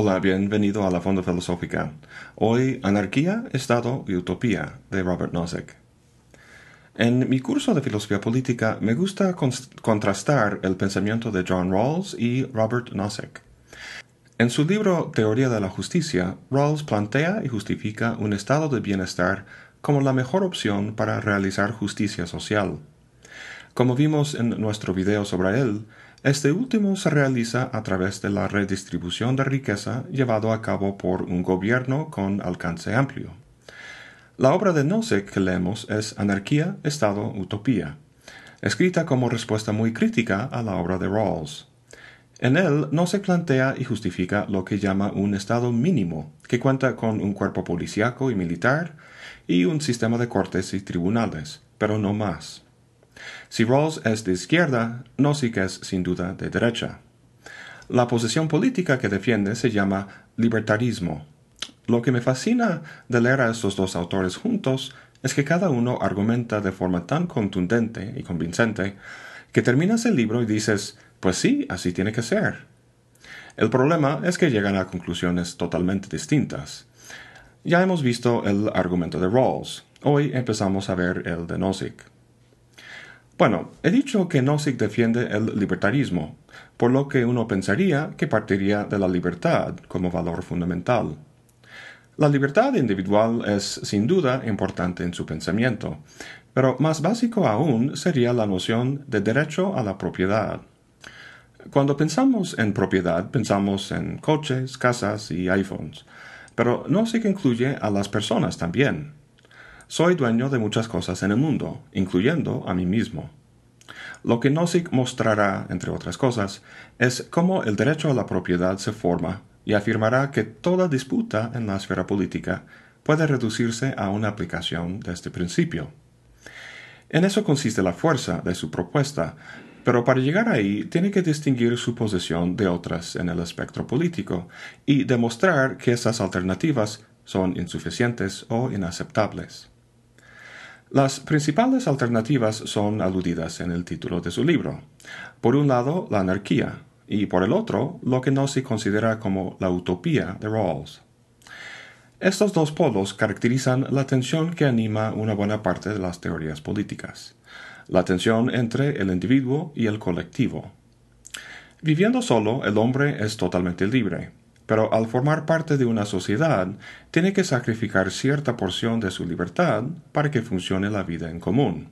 Hola, bienvenido a la Fonda Filosófica. Hoy, Anarquía, Estado y Utopía, de Robert Nozick. En mi curso de filosofía política me gusta contrastar el pensamiento de John Rawls y Robert Nozick. En su libro Teoría de la Justicia, Rawls plantea y justifica un estado de bienestar como la mejor opción para realizar justicia social. Como vimos en nuestro video sobre él, este último se realiza a través de la redistribución de riqueza llevado a cabo por un gobierno con alcance amplio. La obra de Nozick que leemos es Anarquía, Estado, Utopía, escrita como respuesta muy crítica a la obra de Rawls. En él no se plantea y justifica lo que llama un Estado mínimo, que cuenta con un cuerpo policíaco y militar y un sistema de cortes y tribunales, pero no más. Si Rawls es de izquierda, Nozick es sin duda de derecha. La posición política que defiende se llama libertarismo. Lo que me fascina de leer a estos dos autores juntos es que cada uno argumenta de forma tan contundente y convincente que terminas el libro y dices, pues sí, así tiene que ser. El problema es que llegan a conclusiones totalmente distintas. Ya hemos visto el argumento de Rawls. Hoy empezamos a ver el de Nozick. Bueno, he dicho que Nozick defiende el libertarismo, por lo que uno pensaría que partiría de la libertad como valor fundamental. La libertad individual es sin duda importante en su pensamiento, pero más básico aún sería la noción de derecho a la propiedad. Cuando pensamos en propiedad, pensamos en coches, casas y iPhones, pero Nozick incluye a las personas también. Soy dueño de muchas cosas en el mundo, incluyendo a mí mismo. Lo que Nozick mostrará, entre otras cosas, es cómo el derecho a la propiedad se forma y afirmará que toda disputa en la esfera política puede reducirse a una aplicación de este principio. En eso consiste la fuerza de su propuesta, pero para llegar ahí tiene que distinguir su posición de otras en el espectro político y demostrar que esas alternativas son insuficientes o inaceptables. Las principales alternativas son aludidas en el título de su libro. Por un lado, la anarquía, y por el otro, lo que no se considera como la utopía de Rawls. Estos dos polos caracterizan la tensión que anima una buena parte de las teorías políticas, la tensión entre el individuo y el colectivo. Viviendo solo, el hombre es totalmente libre, pero al formar parte de una sociedad, tiene que sacrificar cierta porción de su libertad para que funcione la vida en común.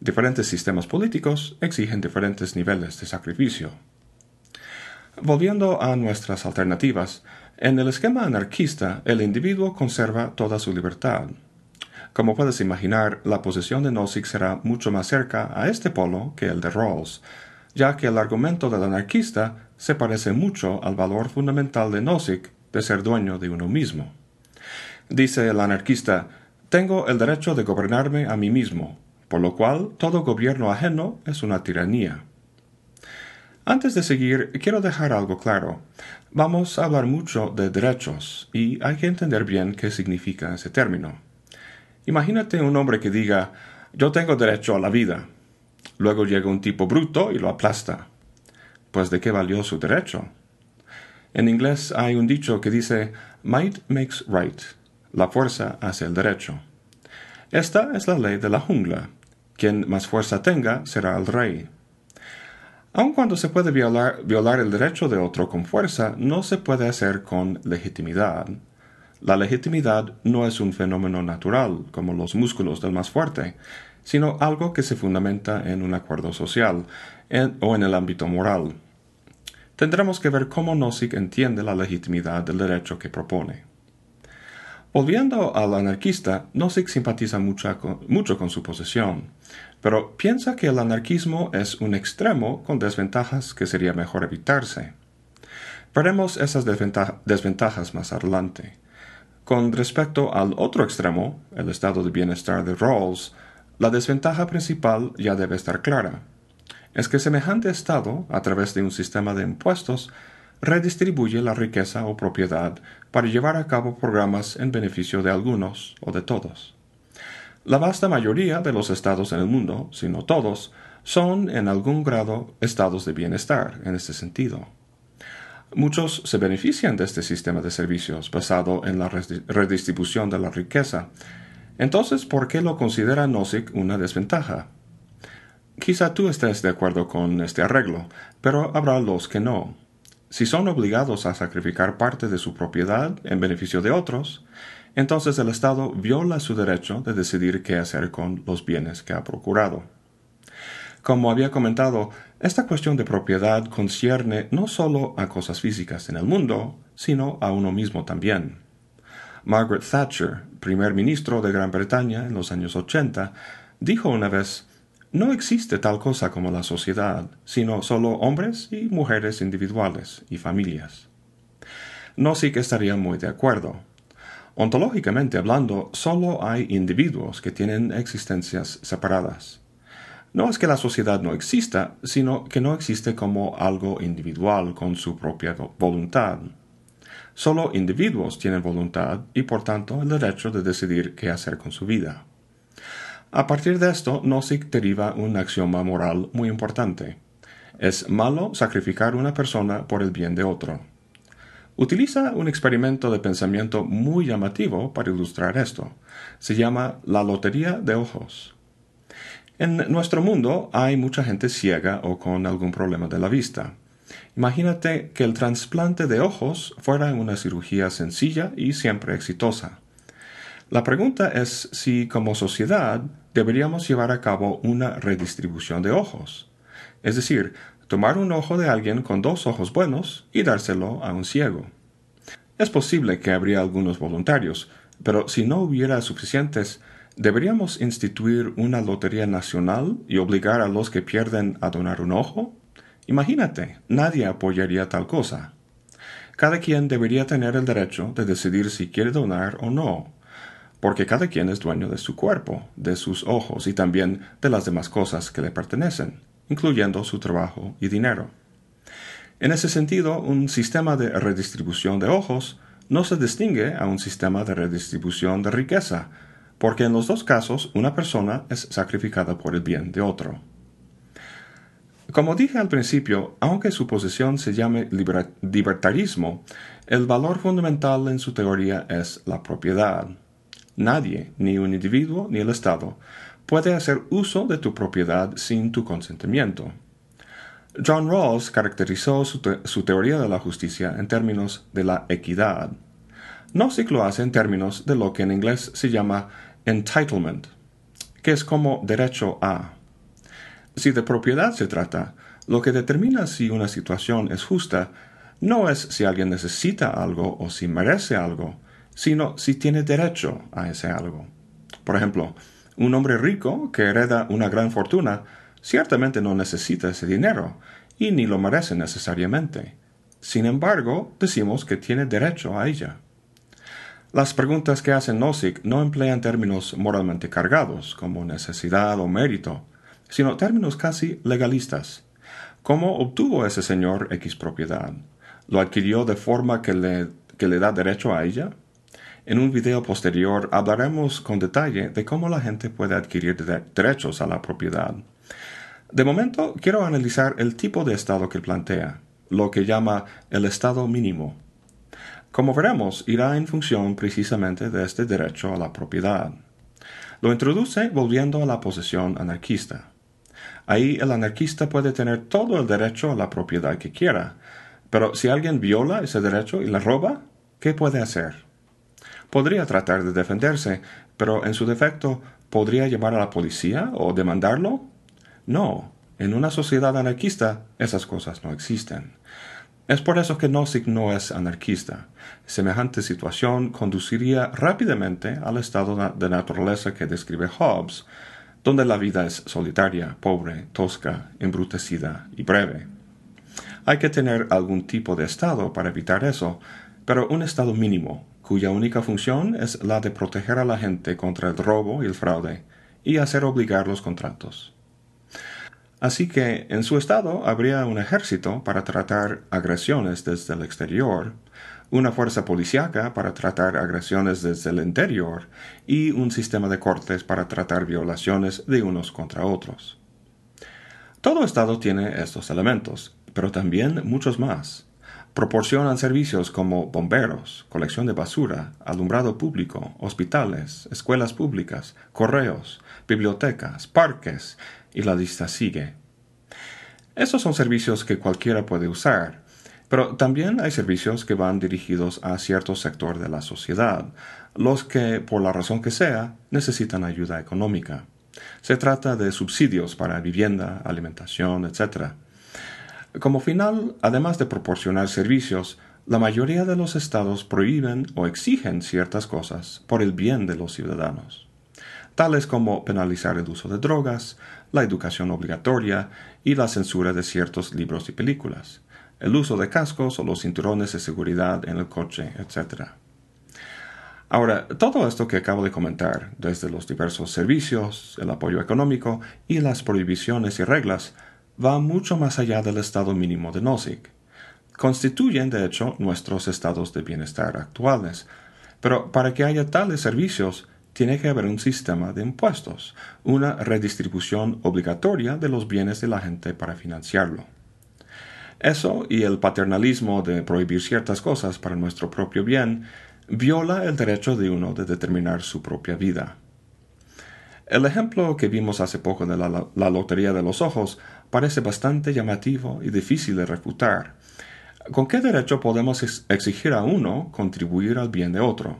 Diferentes sistemas políticos exigen diferentes niveles de sacrificio. Volviendo a nuestras alternativas, en el esquema anarquista el individuo conserva toda su libertad. Como puedes imaginar, la posición de Nozick será mucho más cerca a este polo que el de Rawls, ya que el argumento del anarquista se parece mucho al valor fundamental de Nozick de ser dueño de uno mismo. Dice el anarquista, tengo el derecho de gobernarme a mí mismo, por lo cual todo gobierno ajeno es una tiranía. Antes de seguir, quiero dejar algo claro. Vamos a hablar mucho de derechos y hay que entender bien qué significa ese término. Imagínate un hombre que diga, yo tengo derecho a la vida, Luego llega un tipo bruto y lo aplasta. Pues de qué valió su derecho. En inglés hay un dicho que dice Might makes right. La fuerza hace el derecho. Esta es la ley de la jungla. Quien más fuerza tenga será el rey. Aun cuando se puede violar, violar el derecho de otro con fuerza, no se puede hacer con legitimidad. La legitimidad no es un fenómeno natural, como los músculos del más fuerte, sino algo que se fundamenta en un acuerdo social o en el ámbito moral. Tendremos que ver cómo Nozick entiende la legitimidad del derecho que propone. Volviendo al anarquista, Nozick simpatiza mucho con su posición, pero piensa que el anarquismo es un extremo con desventajas que sería mejor evitarse. Veremos esas desventajas más adelante. Con respecto al otro extremo, el estado de bienestar de Rawls, la desventaja principal ya debe estar clara. Es que semejante Estado, a través de un sistema de impuestos, redistribuye la riqueza o propiedad para llevar a cabo programas en beneficio de algunos o de todos. La vasta mayoría de los estados en el mundo, si no todos, son en algún grado estados de bienestar en este sentido. Muchos se benefician de este sistema de servicios basado en la redistribución de la riqueza. Entonces, ¿por qué lo considera Nozick una desventaja? Quizá tú estés de acuerdo con este arreglo, pero habrá los que no. Si son obligados a sacrificar parte de su propiedad en beneficio de otros, entonces el Estado viola su derecho de decidir qué hacer con los bienes que ha procurado. Como había comentado, esta cuestión de propiedad concierne no solo a cosas físicas en el mundo, sino a uno mismo también. Margaret Thatcher, primer ministro de Gran Bretaña en los años 80, dijo una vez no existe tal cosa como la sociedad, sino solo hombres y mujeres individuales y familias. No sí que estaría muy de acuerdo. Ontológicamente hablando, solo hay individuos que tienen existencias separadas. No es que la sociedad no exista, sino que no existe como algo individual con su propia voluntad. Solo individuos tienen voluntad y por tanto el derecho de decidir qué hacer con su vida. A partir de esto, Nozick deriva un axioma moral muy importante. Es malo sacrificar una persona por el bien de otro. Utiliza un experimento de pensamiento muy llamativo para ilustrar esto. Se llama la lotería de ojos. En nuestro mundo hay mucha gente ciega o con algún problema de la vista. Imagínate que el trasplante de ojos fuera una cirugía sencilla y siempre exitosa. La pregunta es si como sociedad deberíamos llevar a cabo una redistribución de ojos. Es decir, tomar un ojo de alguien con dos ojos buenos y dárselo a un ciego. Es posible que habría algunos voluntarios, pero si no hubiera suficientes, ¿deberíamos instituir una lotería nacional y obligar a los que pierden a donar un ojo? Imagínate, nadie apoyaría tal cosa. Cada quien debería tener el derecho de decidir si quiere donar o no, porque cada quien es dueño de su cuerpo, de sus ojos y también de las demás cosas que le pertenecen, incluyendo su trabajo y dinero. En ese sentido, un sistema de redistribución de ojos no se distingue a un sistema de redistribución de riqueza, porque en los dos casos una persona es sacrificada por el bien de otro. Como dije al principio, aunque su posición se llame libertarismo, el valor fundamental en su teoría es la propiedad. Nadie, ni un individuo ni el Estado, puede hacer uso de tu propiedad sin tu consentimiento. John Rawls caracterizó su, teoría de la justicia en términos de la equidad. Nozick lo hace en términos de lo que en inglés se llama entitlement, que es como derecho a. Si de propiedad se trata, lo que determina si una situación es justa no es si alguien necesita algo o si merece algo, sino si tiene derecho a ese algo. Por ejemplo, un hombre rico que hereda una gran fortuna ciertamente no necesita ese dinero y ni lo merece necesariamente. Sin embargo, decimos que tiene derecho a ella. Las preguntas que hace Nozick no emplean términos moralmente cargados, como necesidad o mérito, sino términos casi legalistas. ¿Cómo obtuvo ese señor X propiedad? ¿Lo adquirió de forma que le, que le da derecho a ella? En un video posterior hablaremos con detalle de cómo la gente puede adquirir derechos a la propiedad. De momento, quiero analizar el tipo de Estado que plantea, lo que llama el Estado mínimo. Como veremos, irá en función precisamente de este derecho a la propiedad. Lo introduce volviendo a la posesión anarquista. Ahí el anarquista puede tener todo el derecho a la propiedad que quiera, pero si alguien viola ese derecho y la roba, ¿qué puede hacer? Podría tratar de defenderse, pero en su defecto, ¿podría llamar a la policía o demandarlo? No, en una sociedad anarquista esas cosas no existen. Es por eso que Nozick no es anarquista. Semejante situación conduciría rápidamente al estado de naturaleza que describe Hobbes, donde la vida es solitaria, pobre, tosca, embrutecida y breve. Hay que tener algún tipo de estado para evitar eso, pero un estado mínimo, cuya única función es la de proteger a la gente contra el robo y el fraude, y hacer obligar los contratos. Así que en su estado habría un ejército para tratar agresiones desde el exterior, una fuerza policíaca para tratar agresiones desde el interior y un sistema de cortes para tratar violaciones de unos contra otros. Todo estado tiene estos elementos, pero también muchos más. Proporcionan servicios como bomberos, colección de basura, alumbrado público, hospitales, escuelas públicas, correos, bibliotecas, parques, y la lista sigue. Esos son servicios que cualquiera puede usar, pero también hay servicios que van dirigidos a cierto sector de la sociedad, los que, por la razón que sea, necesitan ayuda económica. Se trata de subsidios para vivienda, alimentación, etc. Como final, además de proporcionar servicios, la mayoría de los estados prohíben o exigen ciertas cosas por el bien de los ciudadanos, tales como penalizar el uso de drogas, la educación obligatoria y la censura de ciertos libros y películas, el uso de cascos o los cinturones de seguridad en el coche, etc. Ahora, todo esto que acabo de comentar, desde los diversos servicios, el apoyo económico y las prohibiciones y reglas, va mucho más allá del estado mínimo de Nozick. Constituyen, de hecho, nuestros estados de bienestar actuales. Pero para que haya tales servicios, tiene que haber un sistema de impuestos, una redistribución obligatoria de los bienes de la gente para financiarlo. Eso y el paternalismo de prohibir ciertas cosas para nuestro propio bien viola el derecho de uno de determinar su propia vida. El ejemplo que vimos hace poco de la, Lotería de los Ojos parece bastante llamativo y difícil de refutar. ¿Con qué derecho podemos exigir a uno contribuir al bien de otro?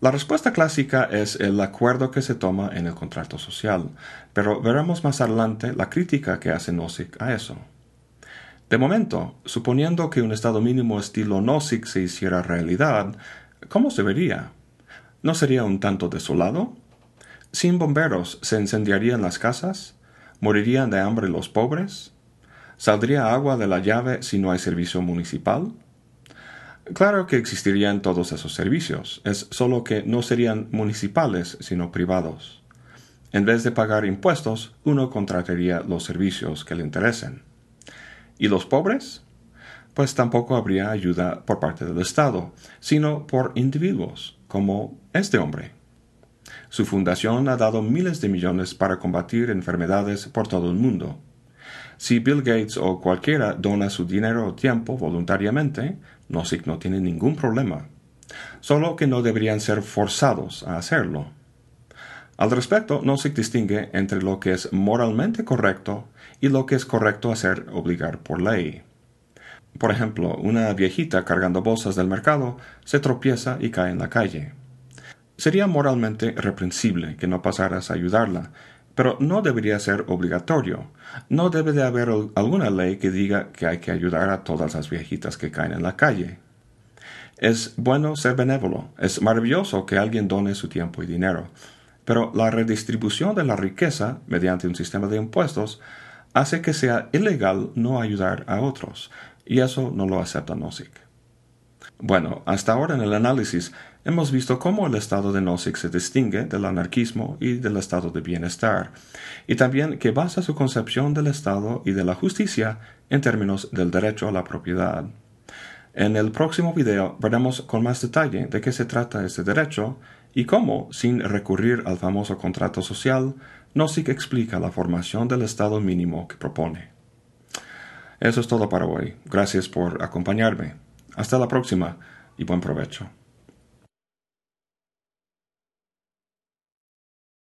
La respuesta clásica es el acuerdo que se toma en el contrato social, pero veremos más adelante la crítica que hace Nozick a eso. De momento, suponiendo que un estado mínimo estilo Nozick se hiciera realidad, ¿cómo se vería? ¿No sería un tanto desolado? ¿Sin bomberos se incendiarían las casas? ¿Morirían de hambre los pobres? ¿Saldría agua de la llave si no hay servicio municipal? Claro que existirían todos esos servicios, es solo que no serían municipales, sino privados. En vez de pagar impuestos, uno contrataría los servicios que le interesen. ¿Y los pobres? Pues tampoco habría ayuda por parte del Estado, sino por individuos, como este hombre. Su fundación ha dado miles de millones para combatir enfermedades por todo el mundo. Si Bill Gates o cualquiera dona su dinero o tiempo voluntariamente, Nozick no tiene ningún problema. Solo que no deberían ser forzados a hacerlo. Al respecto, Nozick distingue entre lo que es moralmente correcto y lo que es correcto hacer obligar por ley. Por ejemplo, una viejita cargando bolsas del mercado se tropieza y cae en la calle. Sería moralmente reprensible que no pasaras a ayudarla, pero no debería ser obligatorio. No debe de haber alguna ley que diga que hay que ayudar a todas las viejitas que caen en la calle. Es bueno ser benévolo, es maravilloso que alguien done su tiempo y dinero, pero la redistribución de la riqueza mediante un sistema de impuestos hace que sea ilegal no ayudar a otros, y eso no lo acepta Nozick. Bueno, hasta ahora en el análisis hemos visto cómo el estado de Nozick se distingue del anarquismo y del estado de bienestar, y también que basa su concepción del Estado y de la justicia en términos del derecho a la propiedad. En el próximo video veremos con más detalle de qué se trata este derecho y cómo, sin recurrir al famoso contrato social, Nozick explica la formación del Estado mínimo que propone. Eso es todo para hoy. Gracias por acompañarme. Hasta la próxima y buen provecho.